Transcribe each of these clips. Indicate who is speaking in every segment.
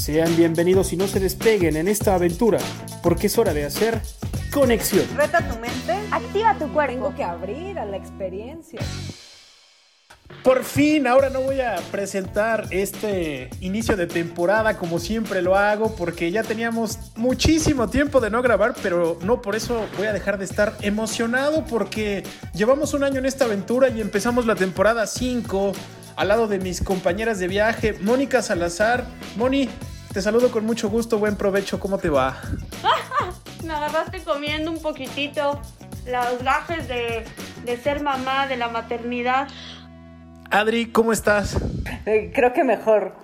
Speaker 1: Sean bienvenidos y no se despeguen en esta aventura, porque es hora de hacer conexión.
Speaker 2: Reta tu mente.
Speaker 3: Activa tu cuerpo.
Speaker 2: Tengo que abrir a la experiencia.
Speaker 1: Por fin, ahora no voy a presentar este inicio de temporada como siempre lo hago, porque ya teníamos muchísimo tiempo de no grabar, pero no por eso voy a dejar de estar emocionado, porque llevamos un año en esta aventura y empezamos la temporada 5 al lado de mis compañeras de viaje, Mónica Salazar. Moni, te saludo con mucho gusto, buen provecho, ¿cómo te va?
Speaker 4: Me agarraste comiendo un poquitito los gajes de, de ser mamá, de la maternidad.
Speaker 1: Adri, ¿cómo estás?
Speaker 2: Eh, creo que mejor.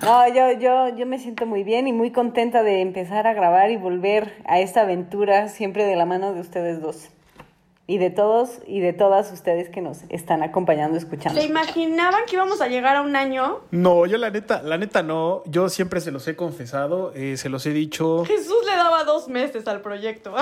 Speaker 2: No, yo, yo, yo me siento muy bien y muy contenta de empezar a grabar y volver a esta aventura siempre de la mano de ustedes dos. Y de todos y de todas ustedes que nos están acompañando, escuchando.
Speaker 4: ¿Se imaginaban que íbamos a llegar a un año?
Speaker 1: No, yo la neta, la neta no. Yo siempre se los he confesado, eh, se los he dicho.
Speaker 4: Jesús le daba dos meses al proyecto.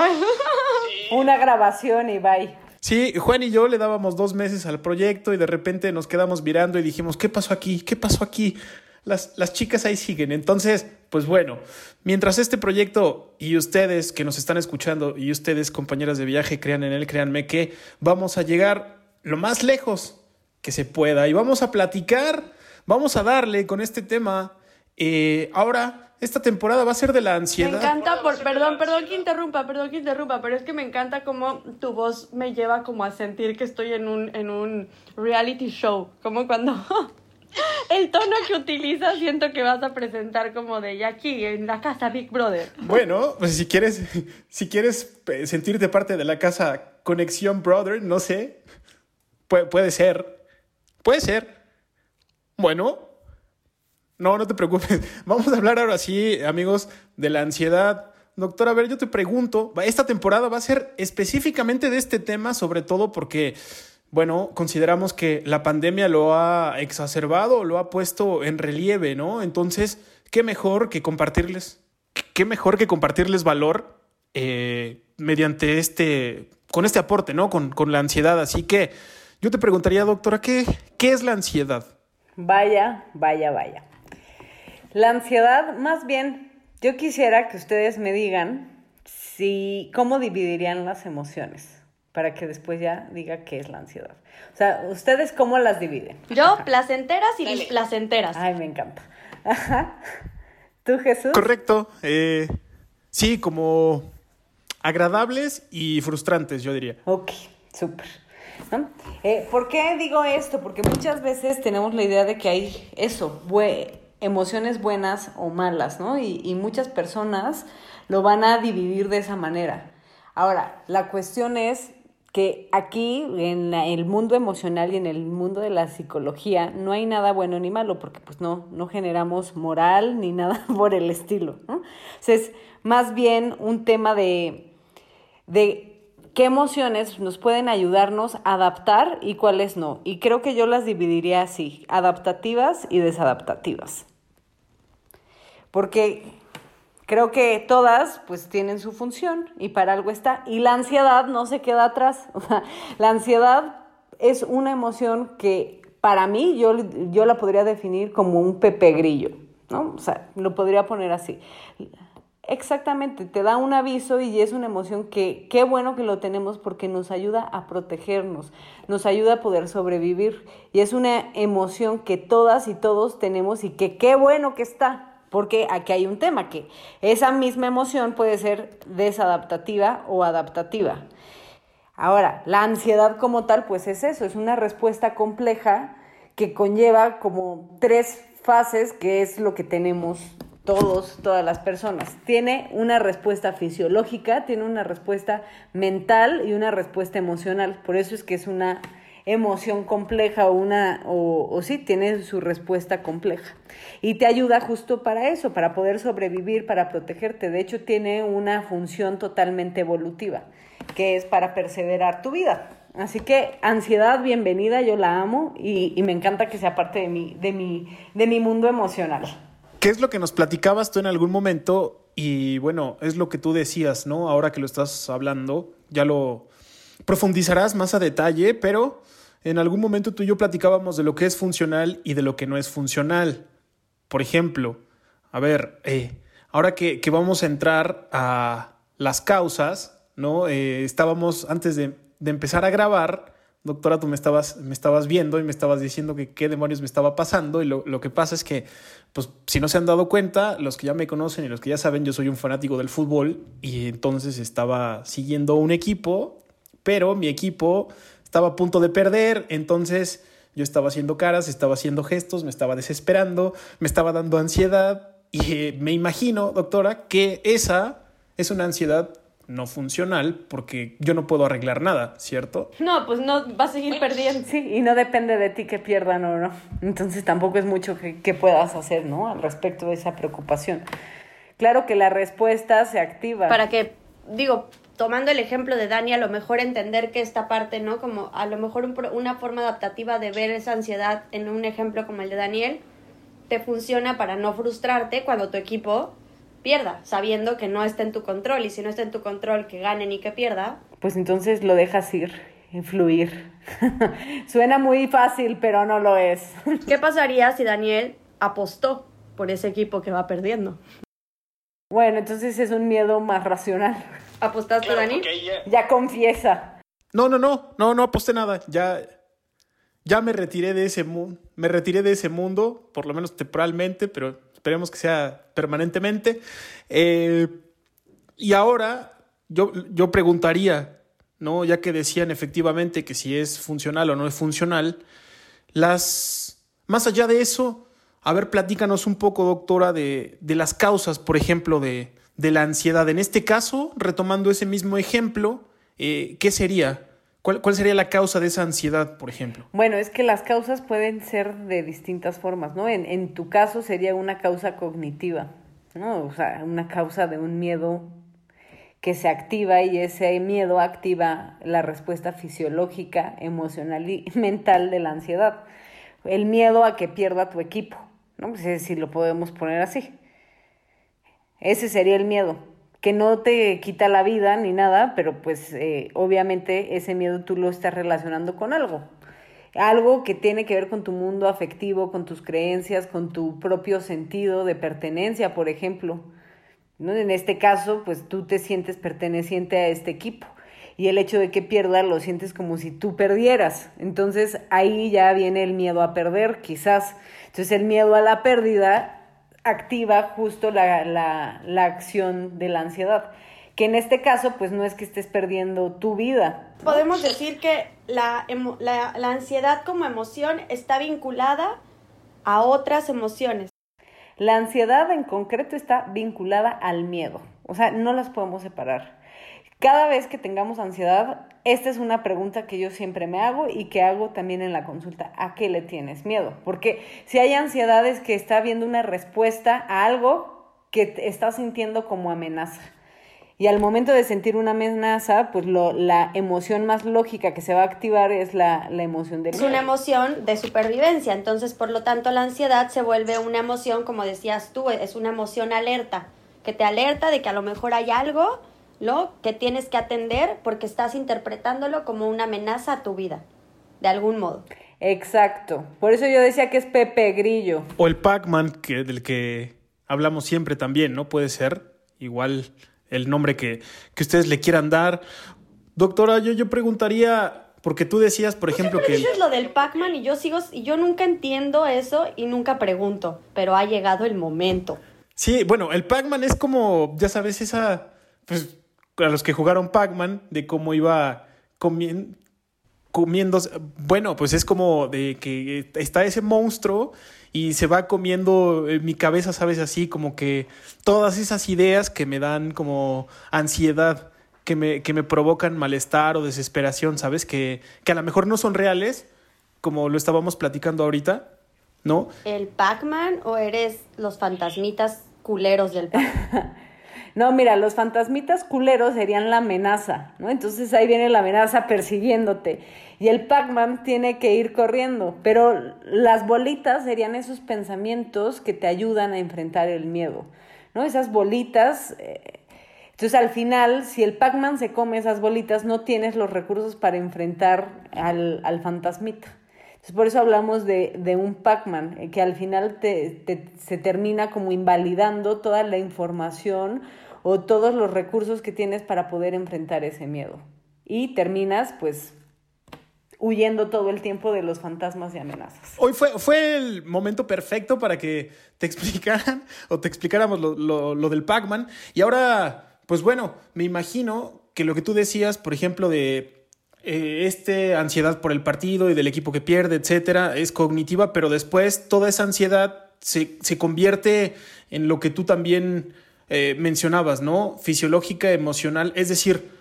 Speaker 2: Una grabación y bye.
Speaker 1: Sí, Juan y yo le dábamos dos meses al proyecto y de repente nos quedamos mirando y dijimos, ¿qué pasó aquí? ¿Qué pasó aquí? Las, las chicas ahí siguen. Entonces, pues bueno, mientras este proyecto y ustedes que nos están escuchando y ustedes, compañeras de viaje, crean en él, créanme que vamos a llegar lo más lejos que se pueda y vamos a platicar, vamos a darle con este tema. Eh, ahora, esta temporada va a ser de la
Speaker 4: Me
Speaker 1: ansiedad.
Speaker 4: encanta, por, perdón, perdón que interrumpa, perdón que interrumpa, pero es que me encanta cómo tu voz me lleva como a sentir que estoy en un, en un reality show, como cuando el tono que utilizas siento que vas a presentar como de ya aquí, en la casa Big Brother.
Speaker 1: Bueno, pues si quieres, si quieres eh, sentirte parte de la casa Conexión Brother, no sé, puede, ser, puede ser. Bueno, no, no te preocupes. Vamos a hablar ahora sí, amigos, de la ansiedad. Doctor, a ver, yo te pregunto, esta temporada va a ser específicamente de este tema, sobre todo porque, bueno, consideramos que la pandemia lo ha exacerbado, lo ha puesto en relieve, ¿no? Entonces, ¿qué mejor que compartirles, qué mejor que compartirles valor eh, mediante este, con este aporte, ¿no? Con, con la ansiedad. Así que yo te preguntaría, doctora, ¿qué, qué es la ansiedad?
Speaker 2: Vaya, vaya, vaya. La ansiedad, más bien, yo quisiera que ustedes me digan si cómo dividirían las emociones para que después ya diga qué es la ansiedad. O sea, ustedes cómo las dividen.
Speaker 4: Yo, placenteras y displacenteras.
Speaker 2: Ay, me encanta. Ajá. ¿Tú, Jesús?
Speaker 1: Correcto. eh, sí, como agradables y frustrantes, yo diría.
Speaker 2: Ok, súper. ¿no? Eh, ¿Por qué digo esto? Porque muchas veces tenemos la idea de que hay eso, emociones buenas o malas, ¿no? Y, y muchas personas lo van a dividir de esa manera. Ahora, la cuestión es que aquí, en el mundo emocional y en el mundo de la psicología, no hay nada bueno ni malo, porque pues no, no generamos moral ni nada por el estilo, ¿no? Es más bien un tema de, de qué emociones nos pueden ayudarnos a adaptar y cuáles no. Y creo que yo las dividiría así, adaptativas y desadaptativas. Porque creo que todas pues tienen su función y para algo está. Y la ansiedad no se queda atrás. La ansiedad es una emoción que para mí yo, yo la podría definir como un pepe grillo, ¿no? O sea, lo podría poner así. Exactamente, te da un aviso y es una emoción que qué bueno que lo tenemos porque nos ayuda a protegernos, nos ayuda a poder sobrevivir y es una emoción que todas y todos tenemos y que qué bueno que está, porque aquí hay un tema que esa misma emoción puede ser desadaptativa o adaptativa. Ahora, la ansiedad como tal, pues es eso, es una respuesta compleja que conlleva como tres fases, que es lo que tenemos todos, todas las personas. Tiene una respuesta fisiológica, tiene una respuesta mental y una respuesta emocional. Por eso es que es una emoción compleja o una, o, o sí, tiene su respuesta compleja. Y te ayuda justo para eso, para poder sobrevivir, para protegerte. De hecho, tiene una función totalmente evolutiva, que es para perseverar tu vida. Así que ansiedad, bienvenida, yo la amo y, y me encanta que sea parte de mi, de, mi, de mi mundo emocional.
Speaker 1: ¿Qué es lo que nos platicabas tú en algún momento? Y bueno, es lo que tú decías, ¿no? Ahora que lo estás hablando, ya lo profundizarás más a detalle, pero en algún momento tú y yo platicábamos de lo que es funcional y de lo que no es funcional. Por ejemplo, a ver, eh, ahora que, que, vamos a entrar a las causas, ¿no? Eh, estábamos antes de, de, empezar a grabar, doctora, tú me estabas, me estabas viendo y me estabas diciendo que qué demonios me estaba pasando y lo, lo que pasa es que, pues, si no se han dado cuenta, los que ya me conocen y los que ya saben, yo soy un fanático del fútbol y entonces estaba siguiendo un equipo, pero mi equipo estaba a punto de perder, entonces yo estaba haciendo caras, estaba haciendo gestos, me estaba desesperando, me estaba dando ansiedad y eh, me imagino, doctora, que esa es una ansiedad no funcional porque yo no puedo arreglar nada, ¿cierto?
Speaker 5: No, pues no va a seguir perdiendo.
Speaker 2: Sí, y no depende de ti que pierdan o no. Entonces tampoco es mucho que, que puedas hacer, ¿no? Al respecto de esa preocupación. Claro que la respuesta se activa.
Speaker 5: Para que, digo, tomando el ejemplo de Dani, a lo mejor entender que esta parte, ¿no? Como a lo mejor un, una forma adaptativa de ver esa ansiedad en un ejemplo como el de Daniel, te funciona para no frustrarte cuando tu equipo pierda, sabiendo que no está en tu control y si no está en tu control que ganen y que pierda.
Speaker 2: Pues entonces lo dejas ir, influir. Suena muy fácil, pero no lo es.
Speaker 5: ¿Qué pasaría si Daniel apostó por ese equipo que va perdiendo?
Speaker 2: Bueno, entonces es un miedo más racional.
Speaker 5: ¿Apostaste, claro, Dani?
Speaker 2: Ya... ya... confiesa.
Speaker 1: No, no, no, no, no aposté nada. Ya, ya me retiré de ese mundo. Me retiré de ese mundo, por lo menos temporalmente, pero esperemos que sea permanentemente. Eh, y ahora yo, yo preguntaría, ¿no? Ya que decían efectivamente que si es funcional o no es funcional, las. Más allá de eso, a ver, platícanos un poco, doctora, de, de las causas, por ejemplo, de, de la ansiedad. En este caso, retomando ese mismo ejemplo, eh, ¿qué sería? ¿Cuál, ¿Cuál, sería la causa de esa ansiedad, por ejemplo?
Speaker 2: Bueno, es que las causas pueden ser de distintas formas, ¿no? En, en tu caso sería una causa cognitiva, ¿no? O sea, una causa de un miedo que se activa y ese miedo activa la respuesta fisiológica, emocional y mental de la ansiedad. El miedo a que pierda tu equipo, ¿no? Pues si lo podemos poner así. Ese sería el miedo, que no te quita la vida ni nada, pero pues eh, obviamente ese miedo tú lo estás relacionando con algo. Algo que tiene que ver con tu mundo afectivo, con tus creencias, con tu propio sentido de pertenencia, por ejemplo. ¿No? En este caso, pues tú te sientes perteneciente a este equipo y el hecho de que pierda lo sientes como si tú perdieras. Entonces ahí ya viene el miedo a perder, quizás. Entonces el miedo a la pérdida activa justo la, la, la, acción de la ansiedad. Que en este caso, pues no es que estés perdiendo tu vida.
Speaker 5: Podemos decir que la, la, la ansiedad como emoción está vinculada a otras emociones.
Speaker 2: La ansiedad en concreto está vinculada al miedo. O sea, no las podemos separar. Cada vez que tengamos ansiedad, esta es una pregunta que yo siempre me hago y que hago también en la consulta. ¿A qué le tienes miedo? Porque si hay ansiedades que está viendo una respuesta a algo que estás sintiendo como amenaza. Y al momento de sentir una amenaza, pues lo, la emoción más lógica que se va a activar es la, la emoción del
Speaker 5: Es una emoción de supervivencia, entonces por lo tanto la ansiedad se vuelve una emoción, como decías tú, es una emoción alerta, que te alerta de que a lo mejor hay algo lo que tienes que atender porque estás interpretándolo como una amenaza a tu vida, de algún modo.
Speaker 2: Exacto. Por eso yo decía que es Pepe Grillo.
Speaker 1: O el Pac-Man, que, del que hablamos siempre también, ¿no? Puede ser igual el nombre que, que ustedes le quieran dar. Doctora, yo, yo preguntaría, porque tú decías, por ejemplo,
Speaker 5: que... Dices lo del Pac-Man y yo sigo, y yo nunca entiendo eso y nunca pregunto, pero ha llegado el momento.
Speaker 1: Sí, bueno, el Pac-Man es como, ya sabes, esa... Pues, a los que jugaron Pac-Man, de cómo iba comiendo, comiendo, bueno, pues es como de que está ese monstruo y se va comiendo en mi cabeza, sabes, así como que todas esas ideas que me dan como ansiedad. que me, que me provocan malestar o desesperación, ¿sabes? Que, que a lo mejor no son reales, como lo estábamos platicando ahorita, ¿no?
Speaker 4: ¿El Pac-Man o eres los fantasmitas culeros del Pac-Man?
Speaker 2: No, mira, los fantasmitas culeros serían la amenaza, ¿no? Entonces ahí viene la amenaza persiguiéndote. Y el Pac-Man tiene que ir corriendo. Pero las bolitas serían esos pensamientos que te ayudan a enfrentar el miedo, ¿no? Esas bolitas. eh, entonces al final, si el Pac-Man se come esas bolitas, no tienes los recursos para enfrentar al, al fantasmita. Por eso hablamos de, de un Pac-Man, eh, que al final te, te- se termina como invalidando toda la información o todos los recursos que tienes para poder enfrentar ese miedo. Y terminas, pues, huyendo todo el tiempo de los fantasmas y amenazas.
Speaker 1: Hoy fue, fue el momento perfecto para que te explicaran o te explicáramos lo, lo- lo del Pac-Man. Y ahora, pues bueno, me imagino que lo que tú decías, por ejemplo, de eh, este ansiedad por el partido y del equipo que pierde, etcétera, es cognitiva, pero después toda esa ansiedad se, se convierte en lo que tú también eh, mencionabas, ¿no? Fisiológica, emocional, es decir,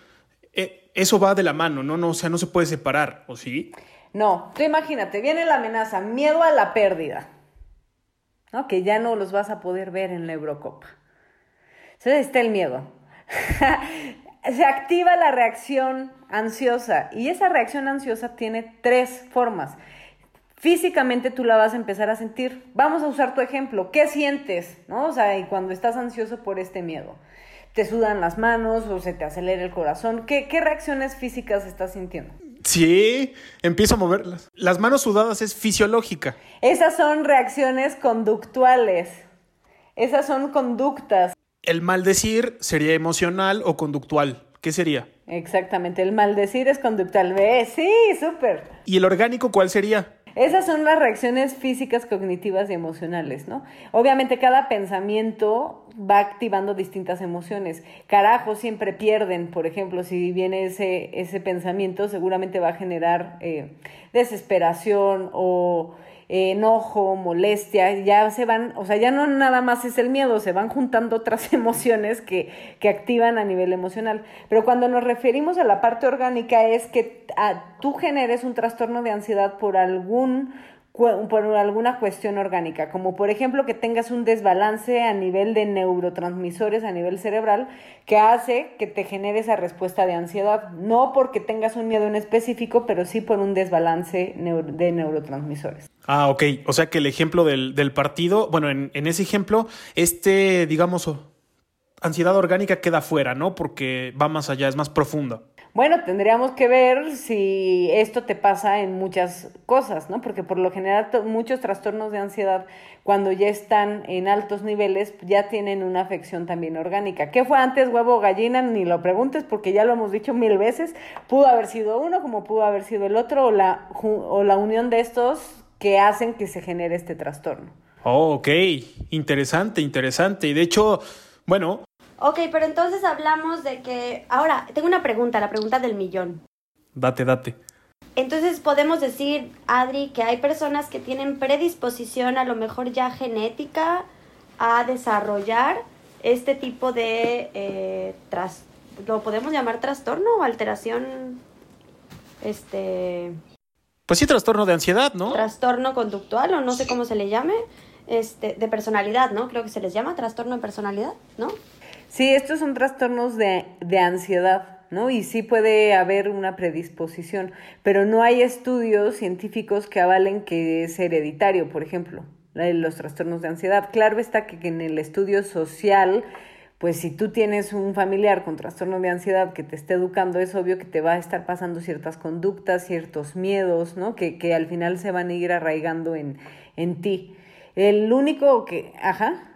Speaker 1: eh, eso va de la mano, ¿no? no o sea, no se puede separar, ¿o sí?
Speaker 2: No, tú imagínate, viene la amenaza, miedo a la pérdida, ¿no? Que ya no los vas a poder ver en la Eurocopa. Entonces está el miedo. Se activa la reacción ansiosa y esa reacción ansiosa tiene tres formas. Físicamente tú la vas a empezar a sentir. Vamos a usar tu ejemplo. ¿Qué sientes? ¿No? O sea, y cuando estás ansioso por este miedo. ¿Te sudan las manos o se te acelera el corazón? ¿Qué, qué reacciones físicas estás sintiendo?
Speaker 1: Sí, empiezo a moverlas. Las manos sudadas es fisiológica.
Speaker 2: Esas son reacciones conductuales. Esas son conductas.
Speaker 1: El maldecir sería emocional o conductual. ¿Qué sería?
Speaker 2: Exactamente, el maldecir es conductual. ¿Ves? Sí, súper.
Speaker 1: ¿Y el orgánico cuál sería?
Speaker 2: Esas son las reacciones físicas, cognitivas y emocionales, ¿no? Obviamente cada pensamiento va activando distintas emociones. Carajo, siempre pierden, por ejemplo, si viene ese, ese pensamiento, seguramente va a generar eh, desesperación o eh, enojo, molestia, ya se van, o sea, ya no nada más es el miedo, se van juntando otras emociones que, que activan a nivel emocional. Pero cuando nos referimos a la parte orgánica es que ah, tú generes un trastorno de ansiedad por algún por alguna cuestión orgánica, como por ejemplo que tengas un desbalance a nivel de neurotransmisores a nivel cerebral que hace que te genere esa respuesta de ansiedad, no porque tengas un miedo en específico, pero sí por un desbalance de neurotransmisores.
Speaker 1: Ah, ok. O sea que el ejemplo del, del partido, bueno, en, en ese ejemplo, este, digamos, ansiedad orgánica queda fuera, ¿no? Porque va más allá, es más profunda.
Speaker 2: Bueno, tendríamos que ver si esto te pasa en muchas cosas, ¿no? Porque por lo general muchos trastornos de ansiedad, cuando ya están en altos niveles, ya tienen una afección también orgánica. ¿Qué fue antes huevo o gallina? Ni lo preguntes porque ya lo hemos dicho mil veces. Pudo haber sido uno como pudo haber sido el otro o la, o la unión de estos que hacen que se genere este trastorno.
Speaker 1: Oh, ok. Interesante, interesante. Y de hecho, bueno,
Speaker 4: Ok, pero entonces hablamos de que... Ahora, tengo una pregunta, la pregunta del millón.
Speaker 1: date, date.
Speaker 4: Entonces podemos decir, Adri, que hay personas que tienen predisposición a lo mejor ya genética a desarrollar este tipo de... eh, tras- ¿Lo podemos llamar trastorno o alteración? Este...
Speaker 1: Pues sí, trastorno de ansiedad, ¿no?
Speaker 4: trastorno conductual o no sé cómo se le llame, este, de personalidad, ¿no? Creo que se les llama trastorno de personalidad, ¿no?
Speaker 2: Sí, estos son trastornos de, de ansiedad, ¿no? Y sí puede haber una predisposición, pero no hay estudios científicos que avalen que es hereditario, por ejemplo, los trastornos de ansiedad. Claro está que en el estudio social, pues si tú tienes un familiar con trastorno de ansiedad que te esté educando, es obvio que te va a estar pasando ciertas conductas, ciertos miedos, ¿no? Que, que al final se van a ir arraigando en, en ti. El único que, ajá.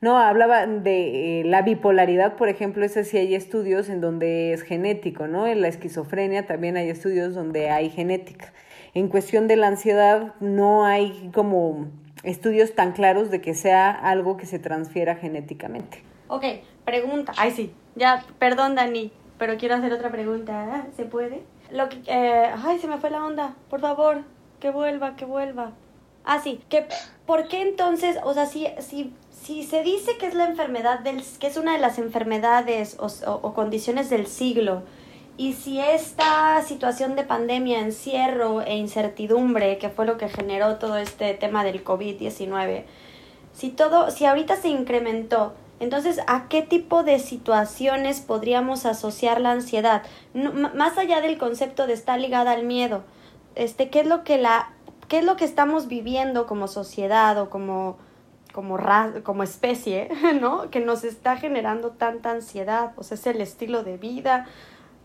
Speaker 2: No, hablaba de eh, la bipolaridad, por ejemplo, ese sí hay estudios en donde es genético, ¿no? En la esquizofrenia también hay estudios donde hay genética. En cuestión de la ansiedad no hay como estudios tan claros de que sea algo que se transfiera genéticamente.
Speaker 4: Ok, pregunta. Ay, sí. Ya, perdón, Dani, pero quiero hacer otra pregunta. ¿Se puede? Lo que, eh, ay, se me fue la onda. Por favor, que vuelva, que vuelva.
Speaker 5: Ah, sí, que ¿por qué entonces, o sea, si, si, si se dice que es la enfermedad del, que es una de las enfermedades o, condiciones del siglo, y si esta situación de pandemia, encierro e incertidumbre, que fue lo que generó todo este tema del COVID-19, si todo, si ahorita se incrementó, entonces, ¿a qué tipo de situaciones podríamos asociar la ansiedad? más allá del concepto de estar ligada al miedo, este, ¿qué es lo que la, qué es lo que estamos viviendo como sociedad o como, como, como especie, ¿no? Que nos está generando tanta ansiedad, o sea, es el estilo de vida.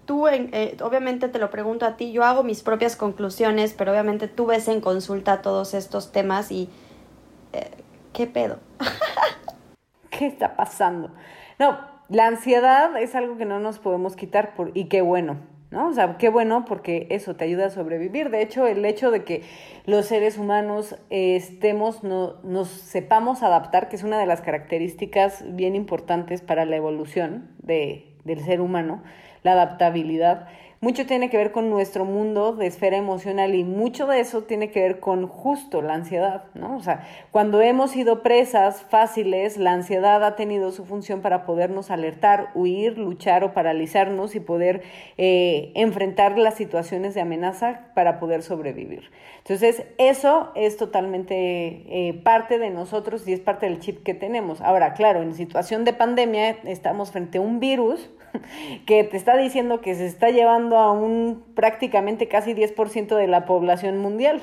Speaker 5: Tú, eh, obviamente te lo pregunto a ti, yo hago mis propias conclusiones, pero obviamente tú ves en consulta todos estos temas y... Eh, ¿Qué pedo?
Speaker 2: ¿qué está pasando? No, la ansiedad es algo que no nos podemos quitar por, y qué bueno, ¿no? O sea, qué bueno porque eso te ayuda a sobrevivir. De hecho, el hecho de que los seres humanos estemos, no, nos sepamos adaptar, que es una de las características bien importantes para la evolución de, del ser humano, la adaptabilidad, mucho tiene que ver con nuestro mundo de esfera emocional y mucho de eso tiene que ver con justo la ansiedad, ¿no? O sea, cuando hemos sido presas fáciles, la ansiedad ha tenido su función para podernos alertar, huir, luchar o paralizarnos y poder eh, enfrentar las situaciones de amenaza para poder sobrevivir. Entonces, eso es totalmente eh, parte de nosotros y es parte del chip que tenemos. Ahora, claro, en situación de pandemia estamos frente a un virus que te está diciendo que se está llevando a un prácticamente casi 10% de la población mundial.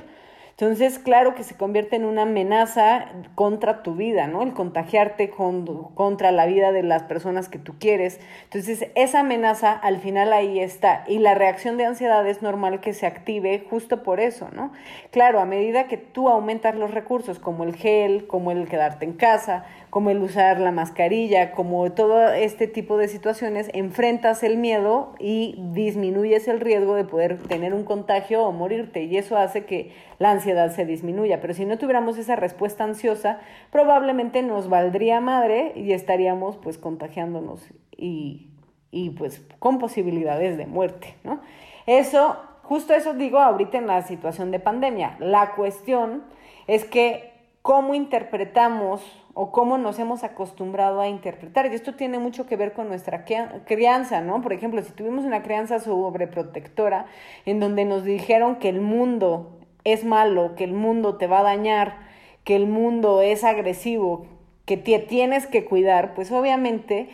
Speaker 2: Entonces, claro que se convierte en una amenaza contra tu vida, ¿no? El contagiarte con, contra la vida de las personas que tú quieres. Entonces, esa amenaza al final ahí está. Y la reacción de ansiedad es normal que se active justo por eso, ¿no? Claro, a medida que tú aumentas los recursos, como el gel, como el quedarte en casa, como el usar la mascarilla, como todo este tipo de situaciones, enfrentas el miedo y disminuyes el riesgo de poder tener un contagio o morirte. Y eso hace que la ansiedad se disminuya. Pero si no tuviéramos esa respuesta ansiosa, probablemente nos valdría madre y estaríamos pues contagiándonos y, y pues con posibilidades de muerte, ¿no? Eso, justo eso digo ahorita en la situación de pandemia. La cuestión es que cómo interpretamos o cómo nos hemos acostumbrado a interpretar. Y esto tiene mucho que ver con nuestra crianza, ¿no? Por ejemplo, si tuvimos una crianza sobreprotectora en donde nos dijeron que el mundo es malo, que el mundo te va a dañar, que el mundo es agresivo, que te tienes que cuidar, pues obviamente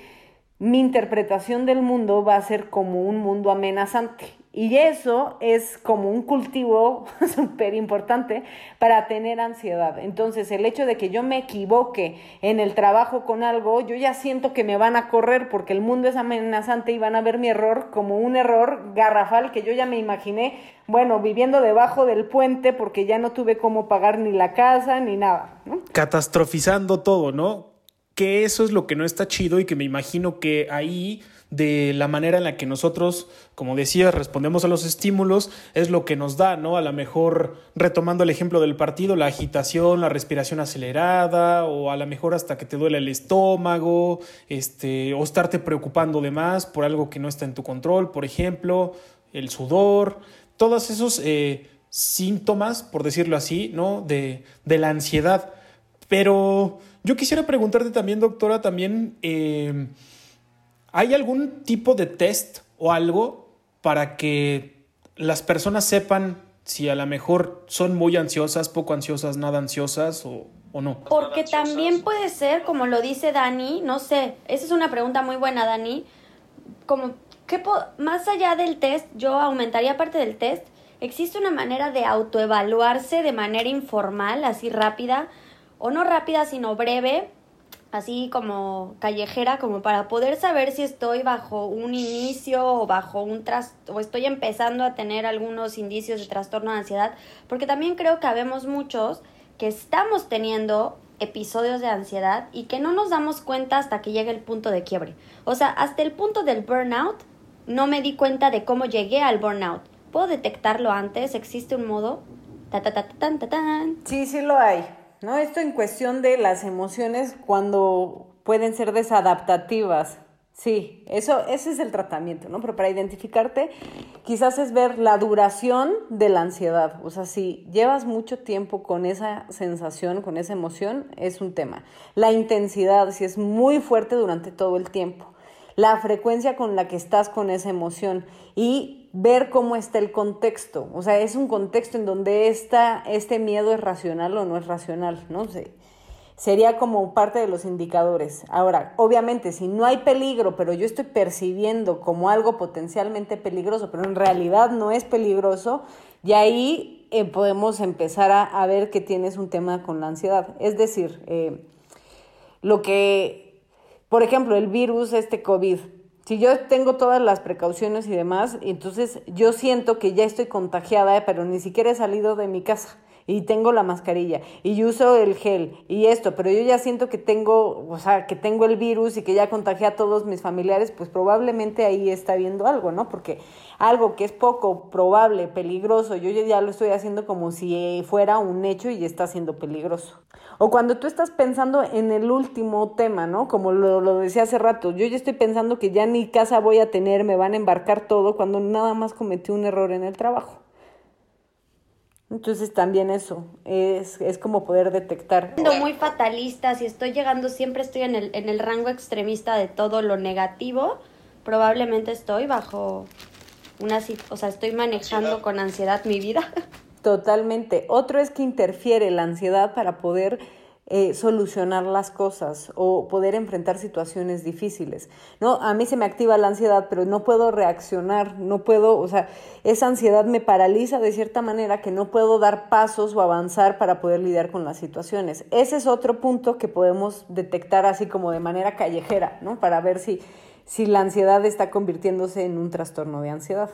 Speaker 2: mi interpretación del mundo va a ser como un mundo amenazante. Y eso es como un cultivo súper importante para tener ansiedad. Entonces, el hecho de que yo me equivoque en el trabajo con algo, yo ya siento que me van a correr porque el mundo es amenazante y van a ver mi error como un error garrafal que yo ya me imaginé, bueno, viviendo debajo del puente porque ya no tuve cómo pagar ni la casa ni nada.
Speaker 1: Catastrofizando todo, ¿no? Que eso es lo que no está chido y que me imagino que ahí de la manera en la que nosotros, como decía, respondemos a los estímulos, es lo que nos da, ¿no? A lo mejor, retomando el ejemplo del partido, la agitación, la respiración acelerada, o a lo mejor hasta que te duele el estómago, este, o estarte preocupando de más por algo que no está en tu control, por ejemplo, el sudor, todos esos eh, síntomas, por decirlo así, ¿no? De, de la ansiedad. Pero yo quisiera preguntarte también, doctora, también... Eh, ¿Hay algún tipo de test o algo para que las personas sepan si a lo mejor son muy ansiosas, poco ansiosas, nada ansiosas o, no?
Speaker 5: Porque también puede ser, como lo dice Dani, no sé, esa es una pregunta muy buena, Dani, como, ¿qué más allá del test, yo aumentaría parte del test, ¿existe una manera de autoevaluarse de manera informal, así rápida, o no rápida, sino breve, así como callejera, como para poder saber si estoy bajo un inicio o bajo un tras o estoy empezando a tener algunos indicios de trastorno de ansiedad, porque también creo que habemos muchos que estamos teniendo episodios de ansiedad y que no nos damos cuenta hasta que llega el punto de quiebre. O sea, hasta el punto del burnout no me di cuenta de cómo llegué al burnout. ¿Puedo detectarlo antes? ¿Existe un modo? Ta, ta, ta, tan, ta, tan.
Speaker 2: Sí, sí lo hay. ¿No? Esto en cuestión de las emociones cuando pueden ser desadaptativas, Sí, eso, ese es el tratamiento, ¿no? Pero para identificarte, quizás es ver la duración de la ansiedad. O sea, si llevas mucho tiempo con esa sensación, con esa emoción, es un tema. La intensidad, si es muy fuerte durante todo el tiempo. La frecuencia con la que estás con esa emoción y ver cómo está el contexto. O sea, es un contexto en donde esta, este miedo es racional o no es racional, ¿no? sé sería como parte de los indicadores. Ahora, obviamente, si no hay peligro, pero yo estoy percibiendo como algo potencialmente peligroso, pero en realidad no es peligroso, y ahí eh, podemos empezar a, ver que tienes un tema con la ansiedad. Es decir, eh, lo que, por ejemplo, el virus, este COVID, si yo tengo todas las precauciones y demás, entonces yo siento que ya estoy contagiada, pero ni siquiera he salido de mi casa y tengo la mascarilla y uso el gel y esto, pero yo ya siento que tengo, o sea, que tengo el virus y que ya contagié a todos mis familiares, pues probablemente ahí está viendo algo, ¿no? Porque algo que es poco probable, peligroso, yo ya lo estoy haciendo como si fuera un hecho y está siendo peligroso. O cuando tú estás pensando en el último tema, ¿no? Como lo, lo decía hace rato, yo ya estoy pensando que ya ni casa voy a tener, me van a embarcar todo, cuando nada más cometí un error en el trabajo. Entonces también eso, es, es como poder detectar.
Speaker 5: Siendo muy fatalista, si estoy llegando, siempre estoy en el, en el rango extremista de todo lo negativo, probablemente estoy bajo una, o sea, estoy manejando con ansiedad mi vida.
Speaker 2: Totalmente. Otro es que interfiere la ansiedad para poder eh, solucionar las cosas o poder enfrentar situaciones difíciles. ¿no? A mí se me activa la ansiedad, pero no puedo reaccionar, no puedo, o sea, esa ansiedad me paraliza de cierta manera que no puedo dar pasos o avanzar para poder lidiar con las situaciones. Ese es otro punto que podemos detectar así como de manera callejera, ¿no? Para ver si, si la ansiedad está convirtiéndose en un trastorno de ansiedad.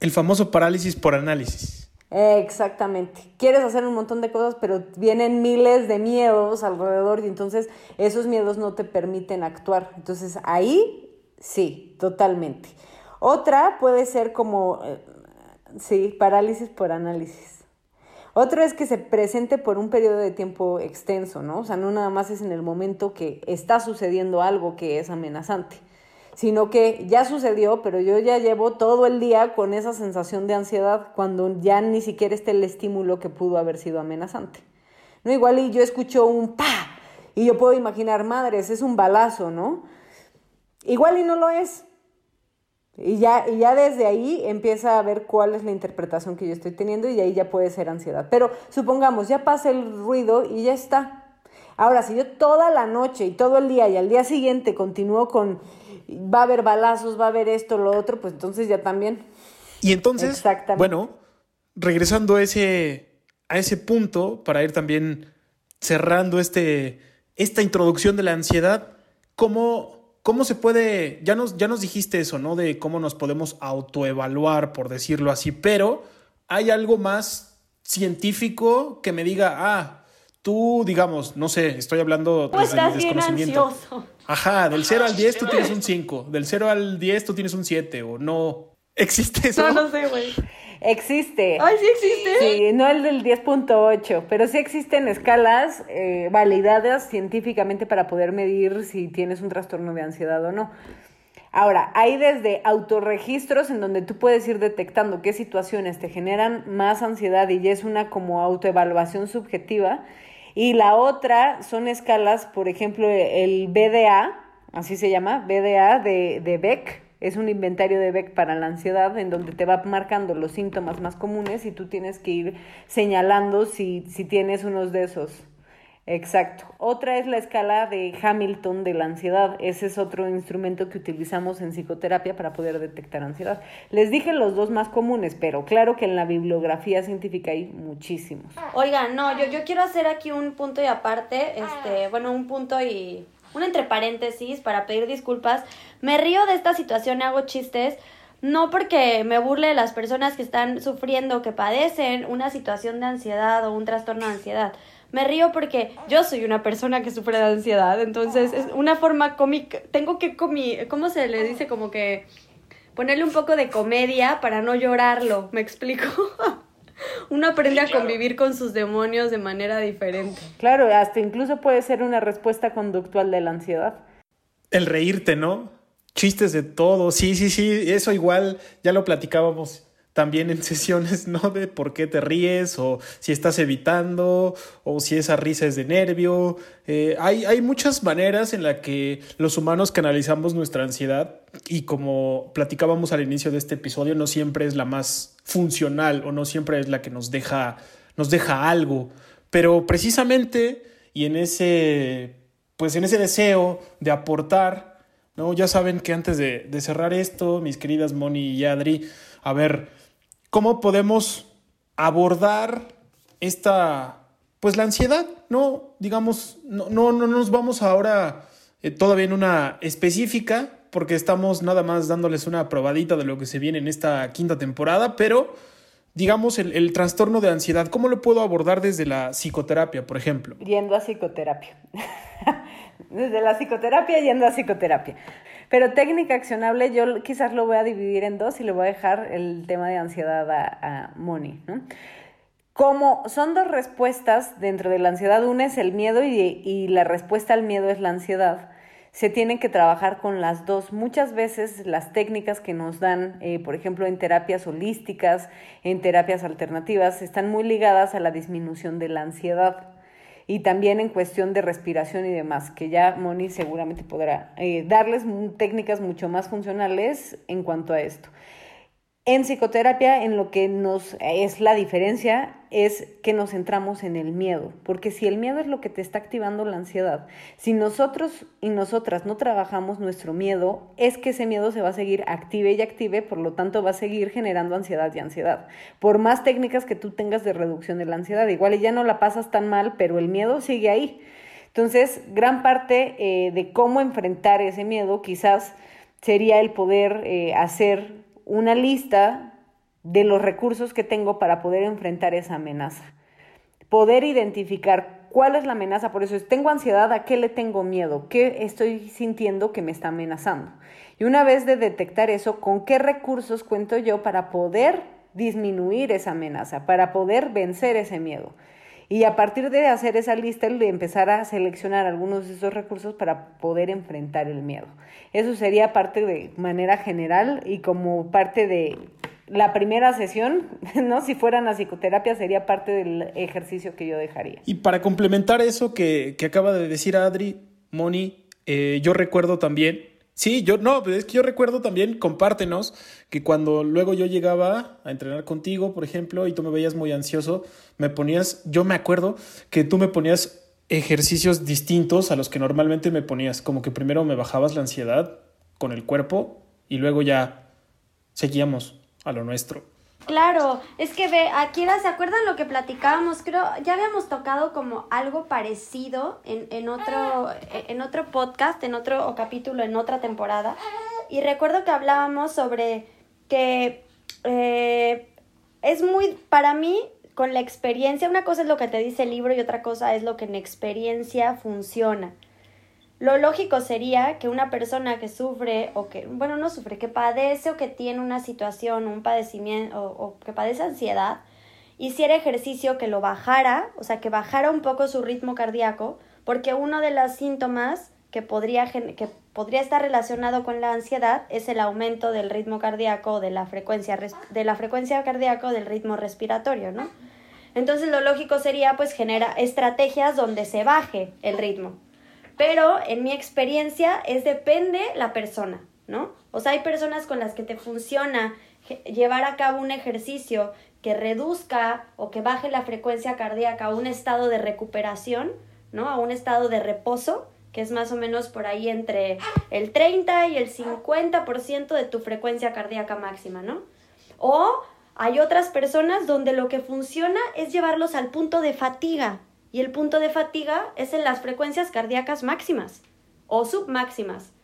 Speaker 1: El famoso parálisis por análisis.
Speaker 2: Exactamente. Quieres hacer un montón de cosas, pero vienen miles de miedos alrededor y entonces esos miedos no te permiten actuar. Entonces ahí sí, totalmente. Otra puede ser como, eh, sí, parálisis por análisis. Otro es que se presente por un periodo de tiempo extenso, ¿no? O sea, no nada más es en el momento que está sucediendo algo que es amenazante sino que ya sucedió, pero yo ya llevo todo el día con esa sensación de ansiedad cuando ya ni siquiera está el estímulo que pudo haber sido amenazante. No igual y yo escucho un pa y yo puedo imaginar, madres, es un balazo, ¿no? Igual y no lo es. Y ya, y ya desde ahí empieza a ver cuál es la interpretación que yo estoy teniendo y ahí ya puede ser ansiedad. Pero supongamos, ya pasa el ruido y ya está. Ahora, si yo toda la noche y todo el día y al día siguiente continúo con va a haber balazos, va a haber esto, lo otro, pues entonces ya también.
Speaker 1: Y entonces, bueno, regresando a ese, a ese punto, para ir también cerrando este, esta introducción de la ansiedad, ¿cómo, cómo se puede, ya nos, ya nos dijiste eso, ¿no? De cómo nos podemos autoevaluar, por decirlo así, pero hay algo más científico que me diga, ah, tú, digamos, no sé, estoy hablando
Speaker 5: de desconocimiento. Ansioso.
Speaker 1: Ajá, del 0 al 10 tú tienes un 5, del 0 al 10 tú tienes un 7 o no. ¿Existe eso?
Speaker 4: No, no sé, güey.
Speaker 2: Existe.
Speaker 4: Ay, sí existe.
Speaker 2: Sí, no el del 10.8, pero sí existen escalas eh, validadas científicamente para poder medir si tienes un trastorno de ansiedad o no. Ahora, hay desde autorregistros en donde tú puedes ir detectando qué situaciones te generan más ansiedad y ya es una como autoevaluación subjetiva y la otra son escalas, por ejemplo, el BDA, así se llama, BDA de, de Beck, es un inventario de Beck para la ansiedad en donde te va marcando los síntomas más comunes y tú tienes que ir señalando si, si tienes unos de esos. Exacto. Otra es la escala de Hamilton de la ansiedad. Ese es otro instrumento que utilizamos en psicoterapia para poder detectar ansiedad. Les dije los dos más comunes, pero claro que en la bibliografía científica hay muchísimos.
Speaker 5: Oigan, no, yo, yo quiero hacer aquí un punto y aparte, este, bueno, un punto y un entre paréntesis para pedir disculpas. Me río de esta situación, hago chistes, no porque me burle de las personas que están sufriendo, que padecen una situación de ansiedad o un trastorno de ansiedad me río porque yo soy una persona que sufre de ansiedad, entonces es una forma cómica, tengo que comi ¿cómo se le dice? Como que ponerle un poco de comedia para no llorarlo, ¿me explico? Uno aprende a convivir con sus demonios de manera diferente.
Speaker 2: Claro, hasta incluso puede ser una respuesta conductual de la ansiedad.
Speaker 1: El reírte, ¿no? chistes de todo. Sí, sí, sí, eso igual ya lo platicábamos también en sesiones, ¿no? De por qué te ríes o si estás evitando o si esa risa es de nervio. Eh, hay, hay muchas maneras en las que los humanos canalizamos nuestra ansiedad y como platicábamos al inicio de este episodio, no siempre es la más funcional o no siempre es la que nos deja, nos deja algo. Pero precisamente y en ese, pues en ese deseo de aportar, ¿no? Ya saben que antes de, de cerrar esto, mis queridas Moni y Adri, a ver, cómo podemos abordar esta, pues la ansiedad, ¿no? Digamos, no, no, no nos vamos ahora eh, todavía en una específica, porque estamos nada más dándoles una probadita de lo que se viene en esta quinta temporada, pero digamos el, el trastorno de ansiedad, ¿cómo lo puedo abordar desde la psicoterapia, por ejemplo?
Speaker 2: Yendo a psicoterapia. desde la psicoterapia yendo a psicoterapia. Pero técnica accionable yo quizás lo voy a dividir en dos y le voy a dejar el tema de ansiedad a, Moni. ¿no? Como son dos respuestas dentro de la ansiedad, una es el miedo y, y la respuesta al miedo es la ansiedad se tienen que trabajar con las dos. Muchas veces las técnicas que nos dan, eh, por ejemplo, en terapias holísticas, en terapias alternativas, están muy ligadas a la disminución de la ansiedad y también en cuestión de respiración y demás, que ya Moni seguramente podrá eh, darles técnicas mucho más funcionales en cuanto a esto. En psicoterapia, en lo que nos es la diferencia, es que nos centramos en el miedo, porque si el miedo es lo que te está activando la ansiedad, si nosotros y nosotras no trabajamos nuestro miedo, es que ese miedo se va a seguir active y active, por lo tanto va a seguir generando ansiedad y ansiedad. Por más técnicas que tú tengas de reducción de la ansiedad, igual ya no la pasas tan mal, pero el miedo sigue ahí. Entonces, gran parte eh, de cómo enfrentar ese miedo quizás sería el poder eh, hacer una lista de los recursos que tengo para poder enfrentar esa amenaza. Poder identificar cuál es la amenaza, por eso es, tengo ansiedad, ¿a qué le tengo miedo? ¿Qué estoy sintiendo que me está amenazando? Y una vez de detectar eso, ¿con qué recursos cuento yo para poder disminuir esa amenaza, para poder vencer ese miedo? Y a partir de hacer esa lista, de empezar a seleccionar algunos de esos recursos para poder enfrentar el miedo. Eso sería parte de manera general y como parte de la primera sesión, ¿no? Si fueran a psicoterapia, sería parte del ejercicio que yo dejaría.
Speaker 1: Y para complementar eso que, que acaba de decir Adri, Moni, eh, yo recuerdo también Sí, yo no, es que yo recuerdo también, compártenos, que cuando luego yo llegaba a entrenar contigo, por ejemplo, y tú me veías muy ansioso, me ponías, yo me acuerdo que tú me ponías ejercicios distintos a los que normalmente me ponías, como que primero me bajabas la ansiedad con el cuerpo y luego ya seguíamos a lo nuestro.
Speaker 5: Claro, es que ve, aquí ¿se acuerdan lo que platicábamos? Creo, ya habíamos tocado como algo parecido en, en, otro, en otro podcast, en otro capítulo, en otra temporada. Y recuerdo que hablábamos sobre que eh, es muy, para mí, con la experiencia, una cosa es lo que te dice el libro y otra cosa es lo que en experiencia funciona. Lo lógico sería que una persona que sufre o que, bueno, no sufre, que padece o que tiene una situación, un padecimiento o, que padece ansiedad, hiciera ejercicio que lo bajara, o sea, que bajara un poco su ritmo cardíaco, porque uno de los síntomas que podría, que podría estar relacionado con la ansiedad es el aumento del ritmo cardíaco, de la frecuencia, de la frecuencia cardíaco, del ritmo respiratorio, ¿no? Entonces lo lógico sería pues generar estrategias donde se baje el ritmo. Pero en mi experiencia es depende la persona, ¿no? O sea, hay personas con las que te funciona llevar a cabo un ejercicio que reduzca o que baje la frecuencia cardíaca a un estado de recuperación, ¿no? A un estado de reposo, que es más o menos por ahí entre el 30 y el 50% de tu frecuencia cardíaca máxima, ¿no? O hay otras personas donde lo que funciona es llevarlos al punto de fatiga, y el punto de fatiga es en las frecuencias cardíacas máximas o submáximas.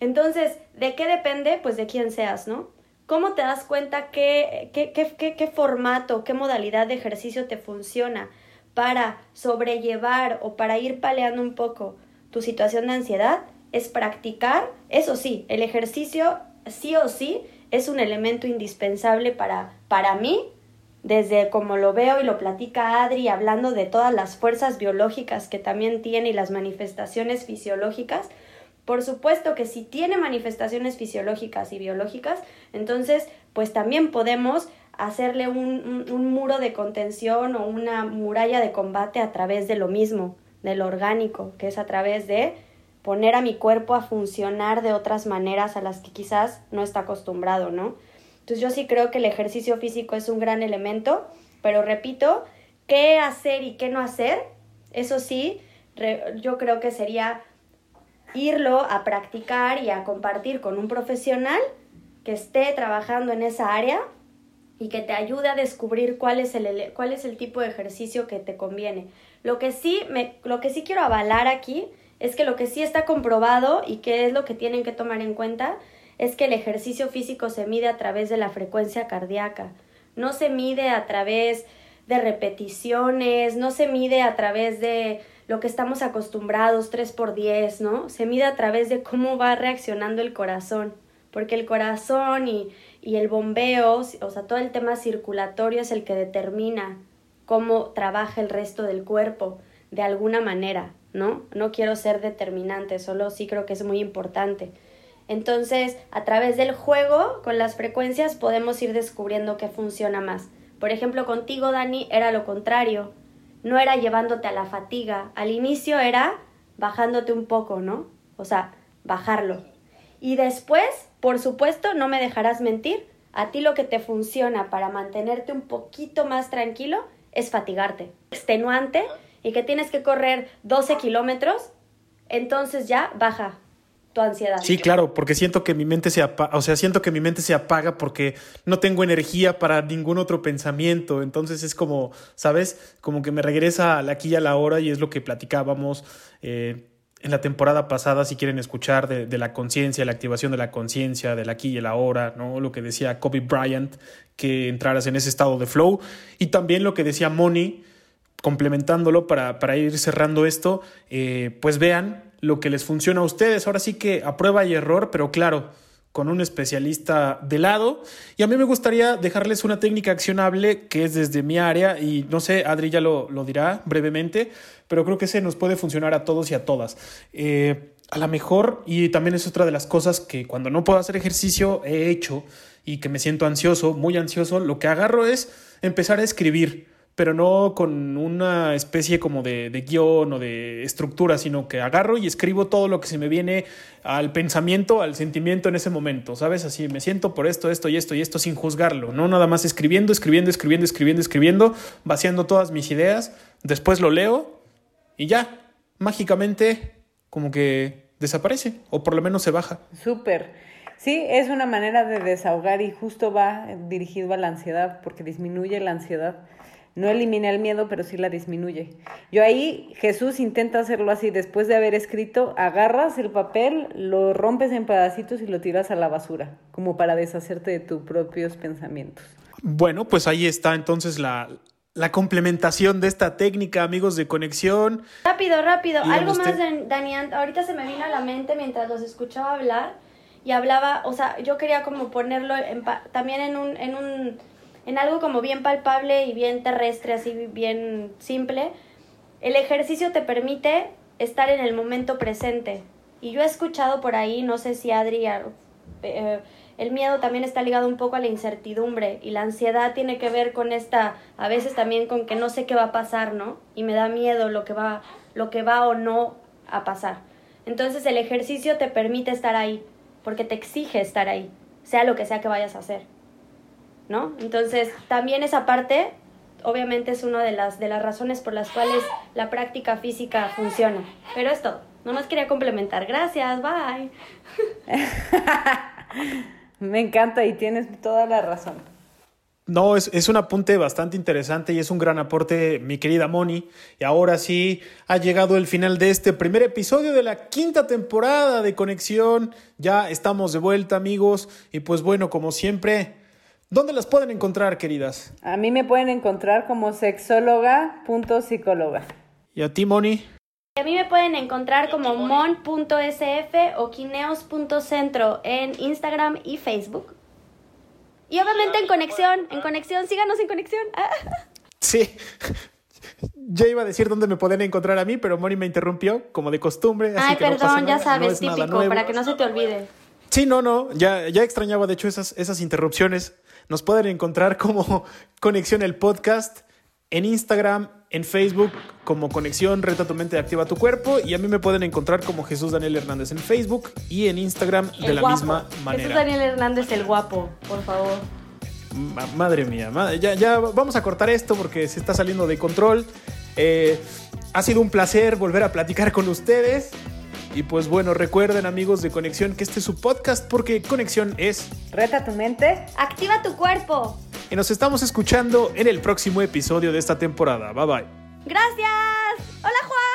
Speaker 5: Entonces, ¿de qué depende? Pues de quién seas, ¿no? ¿Cómo te das cuenta qué, qué, qué, qué formato, qué modalidad de ejercicio te funciona para sobrellevar o para ir paleando un poco tu situación de ansiedad? Es practicar, eso sí, el ejercicio sí o sí es un elemento indispensable para, para mí desde como lo veo y lo platica Adri, hablando de todas las fuerzas biológicas que también tiene y las manifestaciones fisiológicas, Por supuesto que si tiene manifestaciones fisiológicas y biológicas, entonces pues también podemos hacerle un, un, un muro de contención o una muralla de combate a través de lo mismo, de lo orgánico, que es a través de poner a mi cuerpo a funcionar de otras maneras a las que quizás no está acostumbrado, ¿no? Entonces yo sí creo que el ejercicio físico es un gran elemento, pero repito, qué hacer y qué no hacer, eso sí, yo creo que sería irlo a practicar y a compartir con un profesional que esté trabajando en esa área y que te ayude a descubrir cuál es el, cuál es el tipo de ejercicio que te conviene. Lo que, sí me, lo que sí quiero avalar aquí es que lo que sí está comprobado y que es lo que tienen que tomar en cuenta es que el ejercicio físico se mide a través de la frecuencia cardíaca, no se mide a través de repeticiones, no se mide a través de lo que estamos acostumbrados, 3 por 10, ¿no? Se mide a través de cómo va reaccionando el corazón, porque el corazón y, y el bombeo, o sea, todo el tema circulatorio es el que determina cómo trabaja el resto del cuerpo de alguna manera, ¿no? No quiero ser determinante, solo sí creo que es muy importante. Entonces, a través del juego con las frecuencias podemos ir descubriendo qué funciona más. Por ejemplo, contigo, Dani, era lo contrario. No era llevándote a la fatiga. Al inicio era bajándote un poco, ¿no? O sea, bajarlo. Y después, por supuesto, no me dejarás mentir, a ti lo que te funciona para mantenerte un poquito más tranquilo es fatigarte. Extenuante y que tienes que correr 12 kilómetros, entonces ya baja tu ansiedad.
Speaker 1: Sí, claro, porque siento que mi mente se apaga, o sea, siento que mi mente se apaga porque no tengo energía para ningún otro pensamiento, entonces es como, ¿sabes? Como que me regresa a la aquí y a la hora y es lo que platicábamos eh, en la temporada pasada, si quieren escuchar, de, la conciencia, la activación de la conciencia, del aquí y el ahora, ¿no? Lo que decía Kobe Bryant, que entraras en ese estado de flow, y también lo que decía Moni, complementándolo para, para ir cerrando esto, eh, pues vean lo que les funciona a ustedes. Ahora sí que a prueba y error, pero claro, con un especialista de lado. Y a mí me gustaría dejarles una técnica accionable que es desde mi área y no sé, Adri ya lo, lo dirá brevemente, pero creo que ese nos puede funcionar a todos y a todas. Eh, a lo mejor, y también es otra de las cosas que cuando no puedo hacer ejercicio he hecho y que me siento ansioso, muy ansioso, lo que agarro es empezar a escribir pero no con una especie como de, de, guion o de estructura, sino que agarro y escribo todo lo que se me viene al pensamiento, al sentimiento en ese momento, ¿sabes? Así me siento por esto, esto y esto y esto sin juzgarlo, no nada más escribiendo, escribiendo, escribiendo, escribiendo, escribiendo, vaciando todas mis ideas, después lo leo y ya, mágicamente como que desaparece o por lo menos se baja.
Speaker 2: Súper. Sí, es una manera de desahogar y justo va dirigido a la ansiedad porque disminuye la ansiedad no elimina el miedo, pero sí la disminuye. Yo ahí, Jesús intenta hacerlo así, después de haber escrito, agarras el papel, lo rompes en pedacitos y lo tiras a la basura, como para deshacerte de tus propios pensamientos.
Speaker 1: Bueno, pues ahí está entonces la, la complementación de esta técnica, amigos de conexión.
Speaker 5: Rápido, rápido, algo más, Daniel, ahorita se me vino a la mente mientras los escuchaba hablar y hablaba, o sea, yo quería como ponerlo en, también en un... En un en algo como bien palpable y bien terrestre, así bien simple, el ejercicio te permite estar en el momento presente. Y yo he escuchado por ahí, no sé si Adri, eh, el miedo también está ligado un poco a la incertidumbre y la ansiedad tiene que ver con esta, a veces también con que no sé qué va a pasar, ¿no? Y me da miedo lo que va, lo que va o no a pasar. Entonces el ejercicio te permite estar ahí, porque te exige estar ahí, sea lo que sea que vayas a hacer. ¿No? Entonces, también esa parte, obviamente, es una de las, de las razones por las cuales la práctica física funciona. Pero es todo. Nomás quería complementar. Gracias, bye.
Speaker 2: Me encanta y tienes toda la razón.
Speaker 1: No, es, es, un apunte bastante interesante y es un gran aporte, mi querida Moni. Y ahora sí, ha llegado el final de este primer episodio de la quinta temporada de Conexión. Ya estamos de vuelta, amigos. Y pues bueno, como siempre, ¿Dónde las pueden encontrar, queridas?
Speaker 2: A mí me pueden encontrar como sexóloga.psicóloga.
Speaker 1: ¿Y a ti, Moni?
Speaker 5: A mí me pueden encontrar como mon.sf o quineos.centro en Instagram y Facebook. Y obviamente en conexión, en conexión, síganos en conexión.
Speaker 1: Sí, Ya iba a decir dónde me pueden encontrar a mí, pero Moni me interrumpió, como de costumbre. Así
Speaker 5: Ay,
Speaker 1: que no pasa
Speaker 5: perdón, ya sabes,
Speaker 1: no
Speaker 5: típico, para que no se te olvide.
Speaker 1: Sí, no, no, ya, ya extrañaba de hecho esas, esas interrupciones. Nos pueden encontrar como Conexión el Podcast en Instagram, en Facebook como Conexión Reta tu mente, activa tu cuerpo y a mí me pueden encontrar como Jesús Daniel Hernández en Facebook y en Instagram de la
Speaker 5: guapo.
Speaker 1: misma
Speaker 5: Jesús
Speaker 1: manera.
Speaker 5: Daniel Hernández, el guapo, por favor.
Speaker 1: Ma- madre mía, ma- ya, ya vamos a cortar esto porque se está saliendo de control. Eh, ha sido un placer volver a platicar con ustedes. Y pues bueno, recuerden amigos de Conexión que este es su podcast porque Conexión es
Speaker 2: Reta tu mente.
Speaker 5: Activa tu cuerpo.
Speaker 1: Y nos estamos escuchando en el próximo episodio de esta temporada. Bye bye.
Speaker 5: Gracias. Hola Juan.